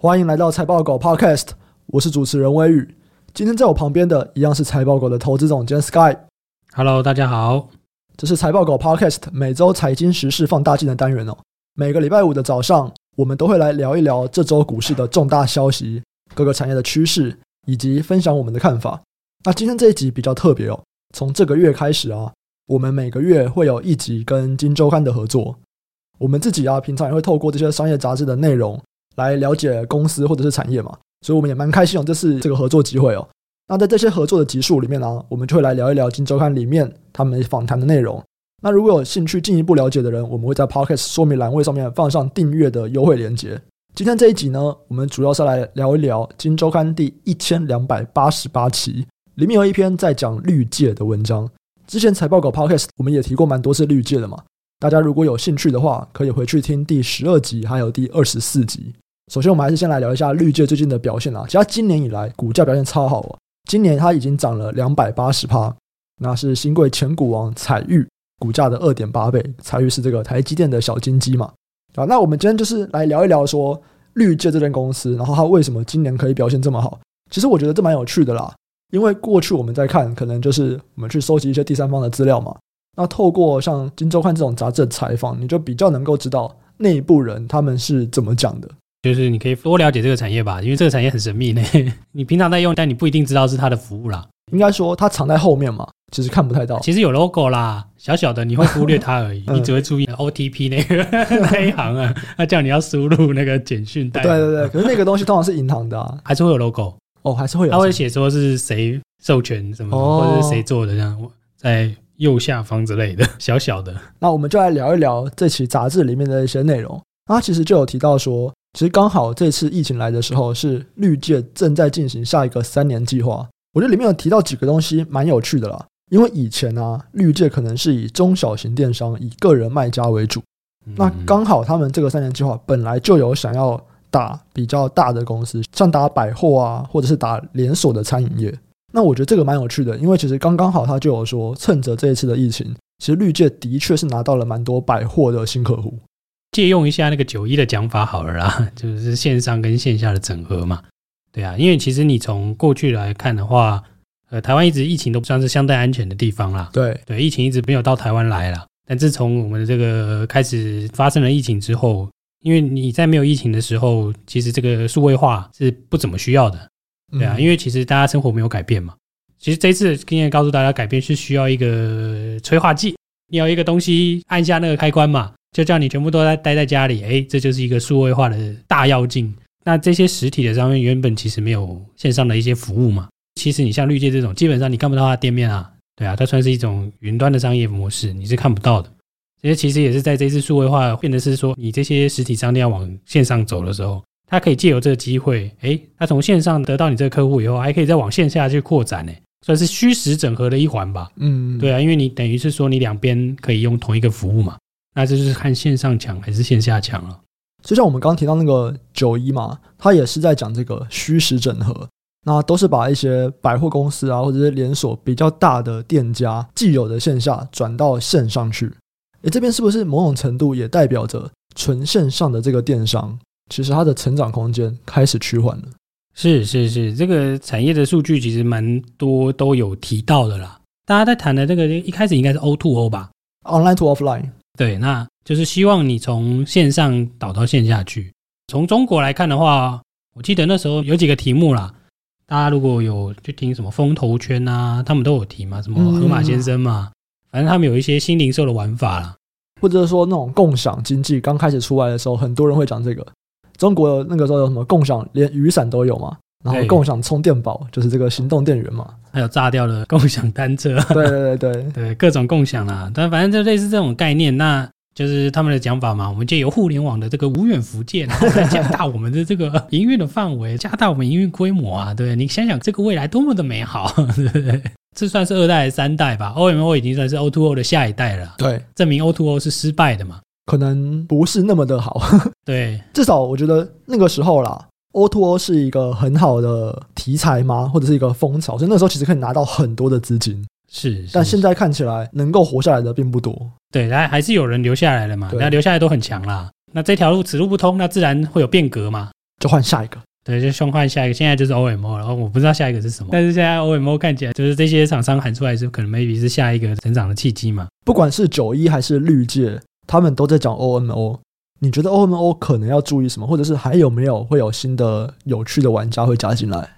欢迎来到财报狗 Podcast，我是主持人威宇。今天在我旁边的一样是财报狗的投资总监 Sky。Hello，大家好，这是财报狗 Podcast 每周财经时事放大镜的单元哦。每个礼拜五的早上，我们都会来聊一聊这周股市的重大消息、各个产业的趋势，以及分享我们的看法。那今天这一集比较特别哦，从这个月开始啊，我们每个月会有一集跟金周刊的合作。我们自己啊，平常也会透过这些商业杂志的内容。来了解公司或者是产业嘛，所以我们也蛮开心哦，这次这个合作机会哦。那在这些合作的集数里面呢、我们就会来聊一聊《金周刊》里面他们访谈的内容。那如果有兴趣进一步了解的人，我们会在 Podcast 说明栏位上面放上订阅的优惠链接。今天这一集呢，我们主要是来聊一聊《金周刊》第一千两百八十八期，里面有一篇在讲绿界的文章。之前财报稿 Podcast 我们也提过蛮多次绿界的嘛，大家如果有兴趣的话，可以回去听第十二集还有第二十四集。首先，我们还是先来聊一下绿界最近的表现啊。其实它今年以来股价表现超好哦，今年它已经涨了两百八十趴，那是新贵前股王采钰股价的二点八倍。采钰是这个台积电的小金鸡嘛。啊，那我们今天就是来聊一聊说绿界这间公司，然后它为什么今年可以表现这么好。其实我觉得这蛮有趣的啦，因为过去我们在看，可能就是我们去收集一些第三方的资料嘛。那透过像《金周刊》这种杂志的采访，你就比较能够知道内部人他们是怎么讲的。就是你可以多了解这个产业吧，因为这个产业很神秘呢。你平常在用，但你不一定知道是它的服务啦。应该说它藏在后面嘛，其实看不太到。其实有 logo 啦，小小的，你会忽略它而已。你只会注意 OTP 那个 那一行啊，他叫你要输入那个简讯代。对对对，可是那个东西通常是银行的啊，还是会有 logo 哦，还是会有。他会写说是谁授权什么，哦、或者是谁做的这样，在右下方之类的，小小的。那我们就来聊一聊这期杂志里面的一些内容。它其实就有提到说。其实刚好这次疫情来的时候，是绿界正在进行下一个三年计划。我觉得里面有提到几个东西蛮有趣的啦。因为以前啊，绿界可能是以中小型电商、以个人卖家为主。那刚好他们这个三年计划本来就有想要打比较大的公司，像打百货啊，或者是打连锁的餐饮业。那我觉得这个蛮有趣的，因为其实刚刚好他就有说，趁着这一次的疫情，其实绿界的确是拿到了蛮多百货的新客户。借用一下那个九一的讲法好了啦，就是线上跟线下的整合嘛。对啊，因为其实你从过去来看的话，呃，台湾一直疫情都不算是相对安全的地方啦。对对，疫情一直没有到台湾来啦。但自从我们的这个开始发生了疫情之后，因为你在没有疫情的时候，其实这个数位化是不怎么需要的。对啊，因为其实大家生活没有改变嘛。其实这一次经验告诉大家，改变是需要一个催化剂，你有一个东西按下那个开关嘛。就叫你全部都在待在家里，哎，这就是一个数位化的大跃进。那这些实体的商店原本其实没有线上的一些服务嘛。其实你像绿界这种，基本上你看不到它的店面啊，对啊，它算是一种云端的商业模式，你是看不到的。这些其实也是在这次数位化变得是说，你这些实体商店要往线上走的时候，它可以借由这个机会，哎，他从线上得到你这个客户以后，还可以再往线下去扩展，呢，算是虚实整合的一环吧。嗯，对啊，因为你等于是说你两边可以用同一个服务嘛。那这就是看线上强还是线下强了。就像我们刚刚提到那个九一嘛，他也是在讲这个虚实整合。那都是把一些百货公司啊，或者是连锁比较大的店家既有的线下转到线上去。诶，这边是不是某种程度也代表着纯线上的这个电商，其实它的成长空间开始趋缓了？是是是，这个产业的数据其实蛮多都有提到的啦。大家在谈的这个一开始应该是 O to O 吧，Online to Offline。对，那就是希望你从线上导到线下去。从中国来看的话，我记得那时候有几个题目啦，大家如果有去听什么风投圈啊，他们都有提嘛，什么河马先生嘛，反正他们有一些新零售的玩法啦，或者说那种共享经济刚开始出来的时候，很多人会讲这个。中国那个时候有什么共享，连雨伞都有嘛。然后共享充电宝就是这个行动电源嘛，还有炸掉的共享单车，对对对对 对，各种共享啦。但反正就类似这种概念，那就是他们的讲法嘛。我们借由互联网的这个无远福建，然后来加大我们的这个营运的范围，加大我们营运规模啊。对，你想想这个未来多么的美好，对不对？这算是二代三代吧？OMO 已经算是 O2O O 的下一代了。对，证明 O2O 是失败的嘛？可能不是那么的好。对，至少我觉得那个时候啦。，O to O 是一个很好的题材吗？或者是一个风潮？所以那时候其实可以拿到很多的资金，是，但现在看起来能够活下来的并不多。对，还还是有人留下来了嘛？那留下来都很强啦。那这条路此路不通，那自然会有变革嘛。就换下一个。对，就先换下一个。现在就是 OMO，然后我不知道下一个是什么。但是现在 OMO 看起来就是这些厂商喊出来是可能 maybe 是下一个成长的契机嘛。不管是九一还是绿界，他们都在讲 OMO。你觉得 OMO 可能要注意什么，或者是还有没有会有新的有趣的玩家会加进来？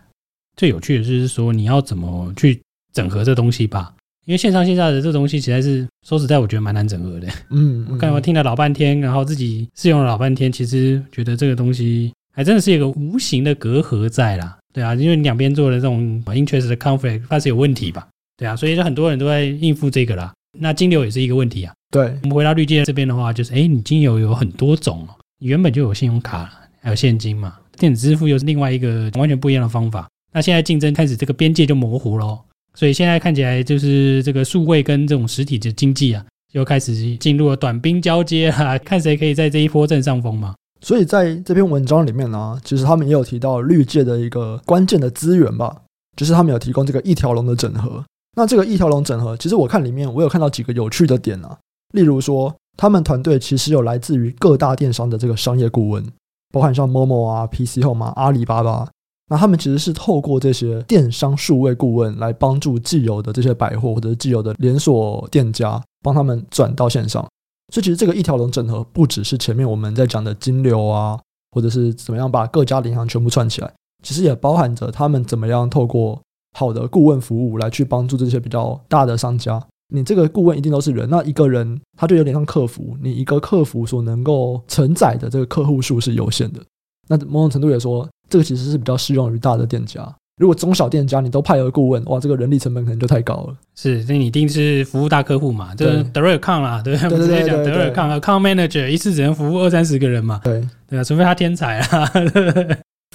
最有趣的就是说你要怎么去整合这东西吧。因为线上线下的这东西实在是说实在，我觉得蛮难整合的。嗯，我刚刚听了老半天，然后自己试用了老半天，其实觉得这个东西还真的是一个无形的隔阂在啦。对啊，因为两边做的这种 interest 的 conflict 它是有问题吧？对啊，所以就很多人都在应付这个啦。那金流也是一个问题啊。对，我们回到绿界这边的话，就是哎，你金流有很多种，你原本就有信用卡，还有现金嘛，电子支付又是另外一个完全不一样的方法。那现在竞争开始，这个边界就模糊了。所以现在看起来就是这个数位跟这种实体的经济啊，又开始进入了短兵交接啊，看谁可以在这一波占上风嘛。所以在这篇文章里面呢、啊，其实他们也有提到绿界的一个关键的资源吧，就是他们有提供这个一条龙的整合。那这个一条龙整合，其实我看里面我有看到几个有趣的点啊，例如说他们团队其实有来自于各大电商的这个商业顾问，包含像 Momo 啊、PC Home 啊、阿里巴巴。那他们其实是透过这些电商数位顾问来帮助既有的这些百货或者是既有的连锁店家，帮他们转到线上。所以其实这个一条龙整合不只是前面我们在讲的金流啊，或者是怎么样把各家银行全部串起来，其实也包含着他们怎么样透过好的顾问服务来去帮助这些比较大的商家。你这个顾问一定都是人，那一个人他就有点像客服，你一个客服所能够承载的这个客户数是有限的。那某种程度也说。这个其实是比较适用于大的店家。如果中小店家你都派一个顾问，哇，这个人力成本可能就太高了。是，那你一定是服务大客户嘛？这德瑞康啦，对，直接讲德瑞康啊，account manager 一次只能服务二三十个人嘛。对，对啊，除非他天才啊，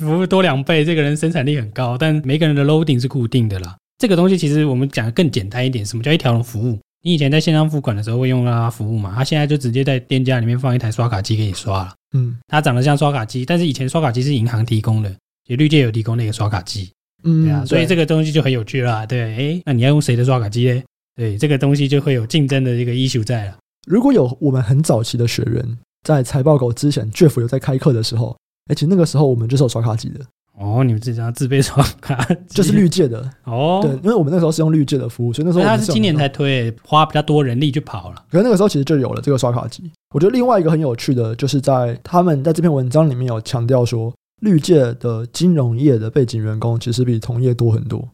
服务多两倍，这个人生产力很高，但每个人的 loading 是固定的啦。这个东西其实我们讲的更简单一点，什么叫一条龙服务？你以前在线上付款的时候会用到他服务嘛？他现在就直接在店家里面放一台刷卡机给你刷了。嗯，它长得像刷卡机，但是以前刷卡机是银行提供的。其实绿界有提供那个刷卡机，嗯，对啊，所以这个东西就很有趣啦，对，哎，那你要用谁的刷卡机呢？对，这个东西就会有竞争的一个 issue 在了。如果有我们很早期的学员在财报狗之前，Jeff 有在开课的时候，哎，其实那个时候我们就是有刷卡机的。哦，你们自己家自备刷卡，就是绿界的哦。对，因为我们那时候是用绿界的服务，所以那时候他是今年才推，花比较多人力去跑了。可是那个时候其实就有了这个刷卡机。我觉得另外一个很有趣的，就是在他们在这篇文章里面有强调说。绿界的金融业的背景员工其实比同业多很多。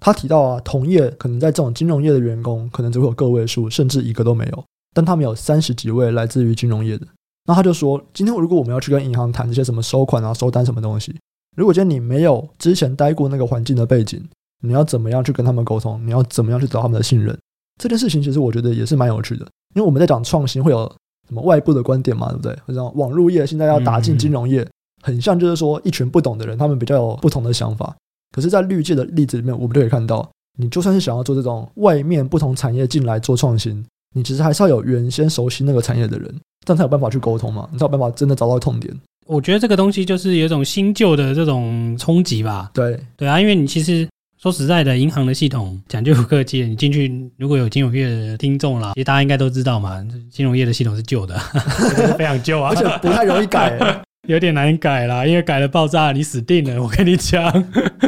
他提到啊，同业可能在这种金融业的员工可能只会有个位数，甚至一个都没有。但他们有三十几位来自于金融业的。那他就说，今天如果我们要去跟银行谈这些什么收款啊、收单什么东西，如果今天你没有之前待过那个环境的背景，你要怎么样去跟他们沟通？你要怎么样去得到他们的信任？这件事情其实我觉得也是蛮有趣的，因为我们在讲创新会有什么外部的观点嘛，对不对？或者网络业现在要打进金融业。很像，就是说一群不懂的人，他们比较有不同的想法。可是，在绿界的例子里面，我们就可以看到，你就算是想要做这种外面不同产业进来做创新，你其实还是要有原先熟悉那个产业的人，这样才有办法去沟通嘛，你才有办法真的找到痛点。我觉得这个东西就是有一种新旧的这种冲击吧。对对啊，因为你其实说实在的，银行的系统讲究不客气，你进去如果有金融业的听众啦，其实大家应该都知道嘛，金融业的系统是旧的，非常旧啊，而且不太容易改。有点难改啦，因为改了爆炸，你死定了。我跟你讲，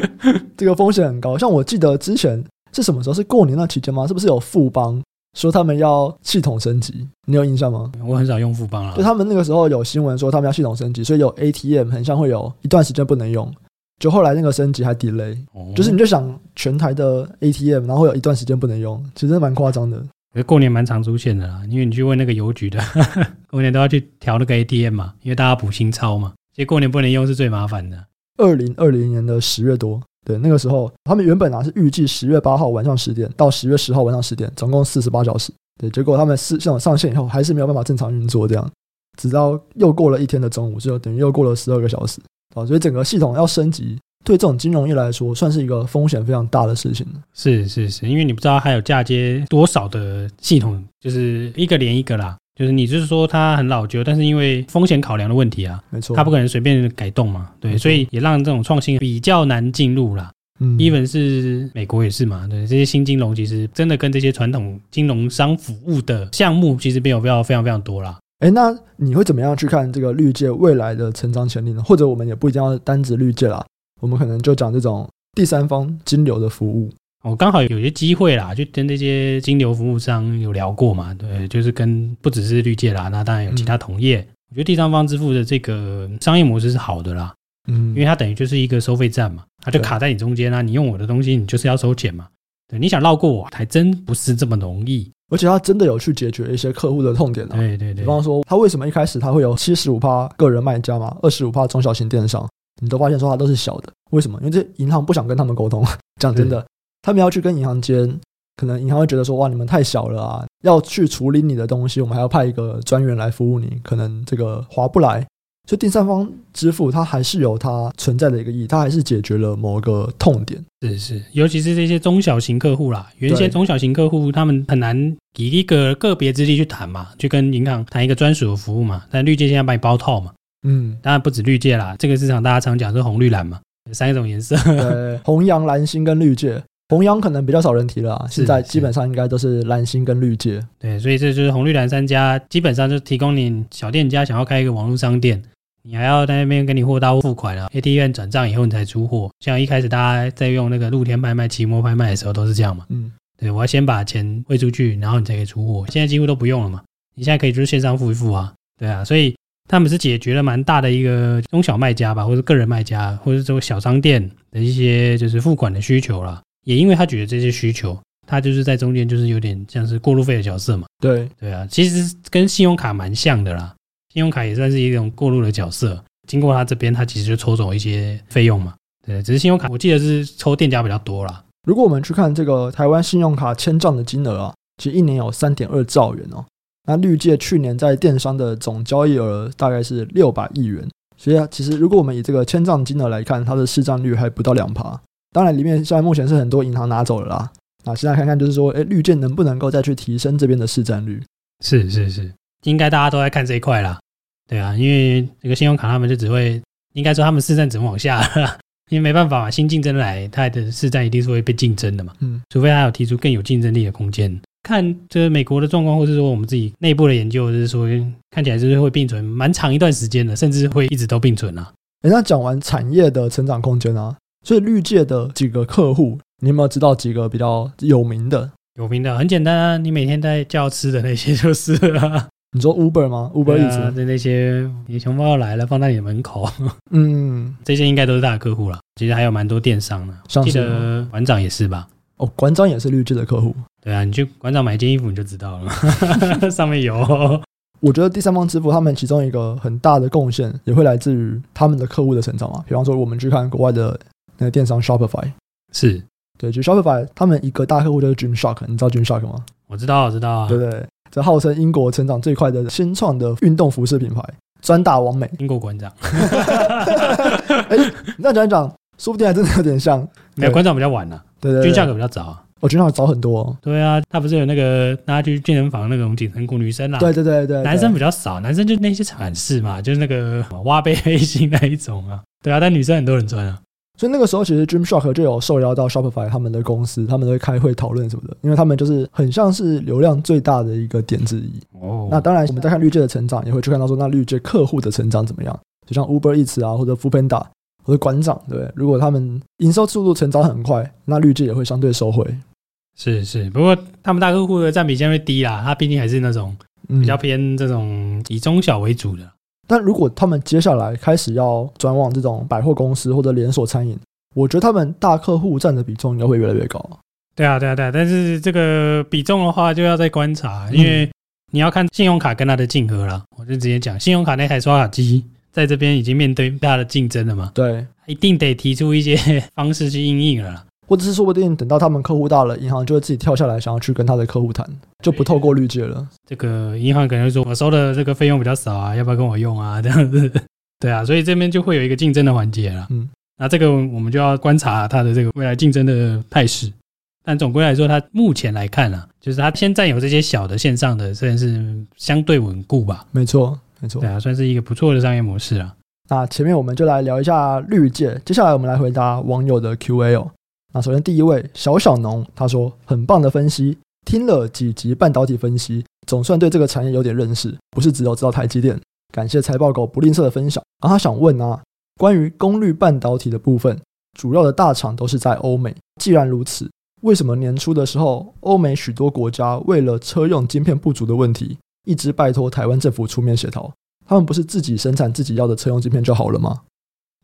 这个风险很高。像我记得之前是什么时候？是过年那期间吗？是不是有富邦说他们要系统升级？你有印象吗？我很少用富邦了。就他们那个时候有新闻说他们要系统升级，所以有 ATM 很像会有一段时间不能用。就后来那个升级还 delay，就是你就想全台的 ATM，然后会有一段时间不能用，其实蛮夸张的。过年蛮常出现的啦，因为你去问那个邮局的，过年都要去调那个 ATM 嘛，因为大家补新钞嘛。其实过年不能用是最麻烦的。二零二零年的十月多，对，那个时候他们原本啊是预计十月八号晚上十点到十月十号晚上十点，总共四十八小时。对，结果他们系统上线以后还是没有办法正常运作，这样，直到又过了一天的中午，就等于又过了十二个小时啊，所以整个系统要升级。对这种金融业来说，算是一个风险非常大的事情。是是是，因为你不知道还有嫁接多少的系统，就是一个连一个啦。就是你就是说它很老旧，但是因为风险考量的问题啊，没错，它不可能随便改动嘛。对，所以也让这种创新比较难进入啦。嗯，even 是美国也是嘛。对，这些新金融其实真的跟这些传统金融商服务的项目其实没有非常非常非常多啦。哎，那你会怎么样去看这个绿界未来的成长潜力呢？或者我们也不一定要单指绿界啦，我们可能就讲这种第三方金流的服务。我刚好有些机会啦，就跟那些金流服务商有聊过嘛，对，就是跟不只是绿界啦，那当然有其他同业。嗯、我觉得第三方支付的这个商业模式是好的啦，嗯，因为它等于就是一个收费站嘛，它就卡在你中间啊，你用我的东西，你就是要收钱嘛，对，你想绕过我还真不是这么容易，而且它真的有去解决一些客户的痛点啊，对对对，比方说他为什么一开始他会有七十五趴个人卖家嘛，二十五趴中小型电商，你都发现说它都是小的，为什么？因为这银行不想跟他们沟通，讲真的。他们要去跟银行间，可能银行会觉得说：“哇，你们太小了啊！要去处理你的东西，我们还要派一个专员来服务你，可能这个划不来。”所以第三方支付它还是有它存在的一个意义，它还是解决了某个痛点。是是，尤其是这些中小型客户啦，原先中小型客户他们很难以一个个别之力去谈嘛，去跟银行谈一个专属的服务嘛。但绿界现在帮你包套嘛，嗯，当然不止绿界啦，这个市场大家常讲是红绿蓝嘛，有三种颜色，对，红洋蓝星跟绿界。红洋可能比较少人提了啊，现在基本上应该都是蓝星跟绿界。对，所以这就是红绿蓝三家，基本上就提供你小店家想要开一个网络商店，你还要在那边跟你货到付款啊，ATM 转账以后你才出货。像一开始大家在用那个露天拍卖、期末拍卖的时候都是这样嘛。嗯，对，我要先把钱汇出去，然后你才可以出货。现在几乎都不用了嘛，你现在可以就是线上付一付啊。对啊，所以他们是解决了蛮大的一个中小卖家吧，或者个人卖家，或者这种小商店的一些就是付款的需求了。也因为他觉得这些需求，他就是在中间，就是有点像是过路费的角色嘛。对对啊，其实跟信用卡蛮像的啦。信用卡也算是一种过路的角色，经过他这边，他其实就抽走一些费用嘛。对，只是信用卡，我记得是抽店家比较多啦。如果我们去看这个台湾信用卡签账的金额啊，其实一年有三点二兆元哦。那绿界去年在电商的总交易额大概是六百亿元，所以啊，其实如果我们以这个签账金额来看，它的市占率还不到两趴。当然，里面现在目前是很多银行拿走了啦。啊，现在看看就是说，哎，绿箭能不能够再去提升这边的市占率？是是是，应该大家都在看这一块啦。对啊，因为这个信用卡他们就只会，应该说他们市占只会往下，因为没办法嘛，新竞争来，它的市占一定是会被竞争的嘛。嗯，除非他有提出更有竞争力的空间。看这个美国的状况，或是说我们自己内部的研究，就是说看起来就是会并存蛮长一段时间的，甚至会一直都并存啊。哎，那讲完产业的成长空间啊。所以绿界的几个客户，你有没有知道几个比较有名的？有名的很简单啊，你每天在叫吃的那些就是了。你说 Uber 吗？Uber 意思的那些，你熊猫来了，放在你的门口。嗯，这些应该都是大客户了。其实还有蛮多电商的，记得馆长也是吧？哦，馆长也是绿界的客户。对啊，你去馆长买一件衣服你就知道了，上面有。我觉得第三方支付他们其中一个很大的贡献，也会来自于他们的客户的成长嘛。比方说，我们去看国外的。那个电商 Shopify 是对，就 Shopify 他们一个大客户就是 Gymshark，你知道 Gymshark 吗？我知道，我知道啊。对对，对，这号称英国成长最快的新创的运动服饰品牌，专打完美。英国馆长，哎，你这样讲一讲，说不定还真的有点像。没有馆长比较晚了，对对，Gymshark 比较早。哦，Gymshark 早很多。对啊，他不是有那个大家去健身房那种紧身裤，女生啊。对对对对，男生比较少，男生就那些款式嘛，就是那个挖背背心那一种啊。对啊，但女生很多人穿啊。所以那个时候，其实 Dream Shark 就有受邀到 Shopify 他们的公司，他们都会开会讨论什么的，因为他们就是很像是流量最大的一个点之一。哦，那当然，我们再看绿界的成长，也会去看到说，那绿界客户的成长怎么样？就像 Uber Eats 啊，或者 Foodpanda，或者馆长，对不对？如果他们营收速度成长很快，那绿界也会相对收回。是是，不过他们大客户的占比相对低啦，他毕竟还是那种比较偏这种以中小为主的。但如果他们接下来开始要转往这种百货公司或者连锁餐饮，我觉得他们大客户占的比重应该会越来越高。对啊，对啊，对啊。但是这个比重的话，就要再观察，因为你要看信用卡跟它的竞合了。我就直接讲，信用卡那台刷卡机在这边已经面对大的竞争了嘛。对，一定得提出一些 方式去应应了。或者是说不定等到他们客户大了，银行就会自己跳下来，想要去跟他的客户谈，就不透过绿界了。这个银行可能会说，我收的这个费用比较少啊，要不要跟我用啊？这样子，对啊，所以这边就会有一个竞争的环节了。嗯，那这个我们就要观察它的这个未来竞争的态势。但总归来说，它目前来看啊，就是它先占有这些小的线上的，算是相对稳固吧。没错，没错，对啊，算是一个不错的商业模式啊。那前面我们就来聊一下绿界，接下来我们来回答网友的 Q&A 哦。那首先第一位小小农他说，很棒的分析，听了几集半导体分析，总算对这个产业有点认识，不是只有知道台积电。感谢财报狗不吝啬的分享。然后他想问啊，关于功率半导体的部分，主要的大厂都是在欧美。既然如此，为什么年初的时候，欧美许多国家为了车用晶片不足的问题，一直拜托台湾政府出面协调？他们不是自己生产自己要的车用晶片就好了吗？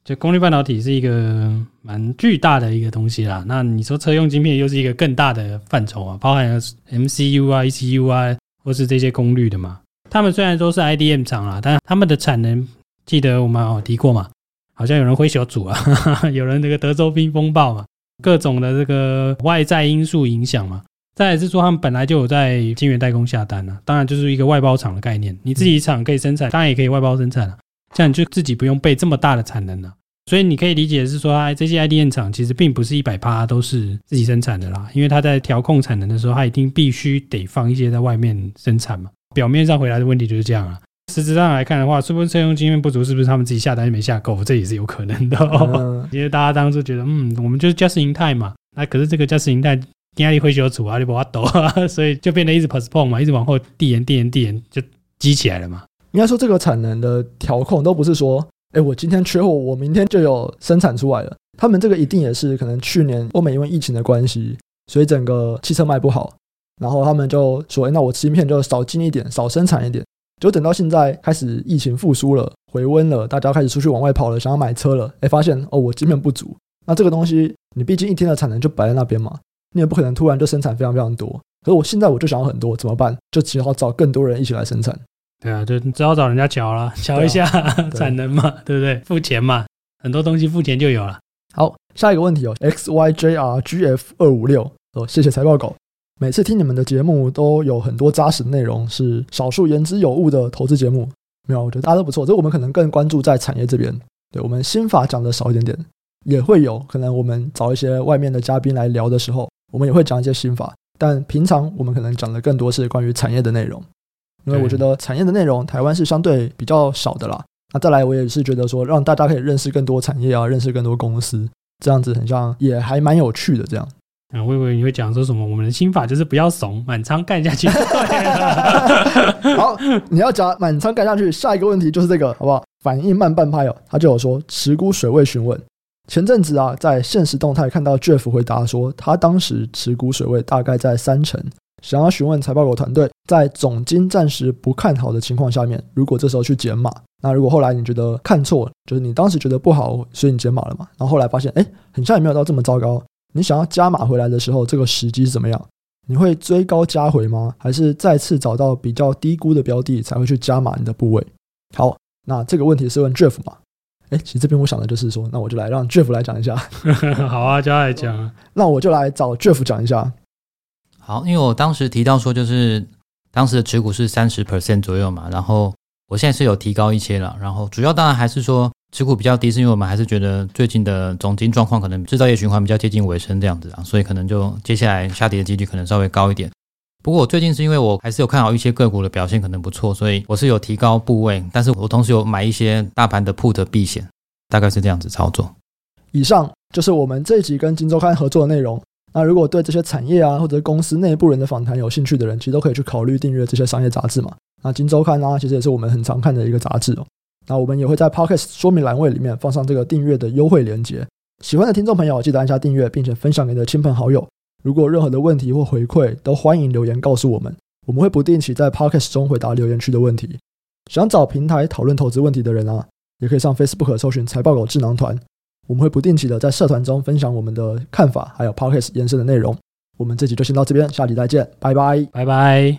就功率半导体是一个蛮巨大的一个东西啦。那你说车用晶片又是一个更大的范畴啊，包含了 MCU 啊、ECU 啊，或是这些功率的嘛。他们虽然都是 IDM 厂啦，但他们的产能，记得我们有提过嘛？好像有人挥小组啊，有人这个德州冰风暴嘛，各种的这个外在因素影响嘛。再来是说，他们本来就有在晶圆代工下单啊，当然就是一个外包厂的概念。你自己厂可以生产，当然也可以外包生产啊。这样你就自己不用备这么大的产能了，所以你可以理解的是说，哎，这些 IDM 厂其实并不是一百趴都是自己生产的啦，因为它在调控产能的时候，它一定必须得放一些在外面生产嘛。表面上回来的问题就是这样啊，实质上来看的话，是不是车用晶片不足？是不是他们自己下单没下够？这也是有可能的哦。因为大家当初觉得，嗯，我们就是 just in time 嘛，那可是这个 just in time 压力会修除啊，就不要抖啊，所以就变得一直 postpone 嘛，一直往后递延、递延、递延，就积起来了嘛。应该说，这个产能的调控都不是说，哎，我今天缺货，我明天就有生产出来了。他们这个一定也是可能去年欧美因为疫情的关系，所以整个汽车卖不好，然后他们就说，哎，那我芯片就少进一点，少生产一点。就等到现在开始疫情复苏了，回温了，大家开始出去往外跑了，想要买车了，哎，发现哦，我芯片不足。那这个东西，你毕竟一天的产能就摆在那边嘛，你也不可能突然就生产非常非常多。可是我现在我就想要很多，怎么办？就只好找更多人一起来生产。对啊，就只好找人家瞧了，瞧一下、啊、产能嘛，对不对？付钱嘛，很多东西付钱就有了。好，下一个问题哦，XYJRGF 二五六哦，谢谢财报狗。每次听你们的节目都有很多扎实的内容，是少数言之有物的投资节目。没有，我觉得大家都不错。这我们可能更关注在产业这边，对我们心法讲的少一点点，也会有可能我们找一些外面的嘉宾来聊的时候，我们也会讲一些心法。但平常我们可能讲的更多是关于产业的内容。因为我觉得产业的内容，台湾是相对比较少的啦。那再来，我也是觉得说，让大家可以认识更多产业啊，认识更多公司，这样子很像，也还蛮有趣的。这样，啊，我以为你会讲说什么？我们的心法就是不要怂，满仓干下去。好，你要讲满仓干下去，下一个问题就是这个，好不好？反应慢半拍哦，他就有说持股水位询问。前阵子啊，在现实动态看到 Jeff 回答说，他当时持股水位大概在三成。想要询问财报狗团队，在总经暂时不看好的情况下面，如果这时候去减码，那如果后来你觉得看错，就是你当时觉得不好，所以你减码了嘛？然后后来发现，哎，很像也没有到这么糟糕。你想要加码回来的时候，这个时机是怎么样？你会追高加回吗？还是再次找到比较低估的标的才会去加码你的部位？好，那这个问题是问 Jeff 嘛？哎，其实这边我想的就是说，那我就来让 Jeff 来讲一下。好啊，就来讲。那我就来找 Jeff 讲一下。好，因为我当时提到说，就是当时的持股是三十 percent 左右嘛，然后我现在是有提高一些了，然后主要当然还是说持股比较低，是因为我们还是觉得最近的总金状况可能制造业循环比较接近尾声这样子啊，所以可能就接下来下跌的几率可能稍微高一点。不过我最近是因为我还是有看好一些个股的表现可能不错，所以我是有提高部位，但是我同时有买一些大盘的 put 避险，大概是这样子操作。以上就是我们这一集跟金周刊合作的内容。那如果对这些产业啊，或者公司内部人的访谈有兴趣的人，其实都可以去考虑订阅这些商业杂志嘛。那今周刊啊，其实也是我们很常看的一个杂志哦。那我们也会在 Podcast 说明栏位里面放上这个订阅的优惠链接。喜欢的听众朋友，记得按下订阅，并且分享给你的亲朋好友。如果任何的问题或回馈，都欢迎留言告诉我们，我们会不定期在 Podcast 中回答留言区的问题。想找平台讨论投资问题的人啊，也可以上 Facebook 搜寻财报狗智囊团。我们会不定期的在社团中分享我们的看法，还有 Podcast 延伸的内容。我们这集就先到这边，下集再见，拜拜，拜拜。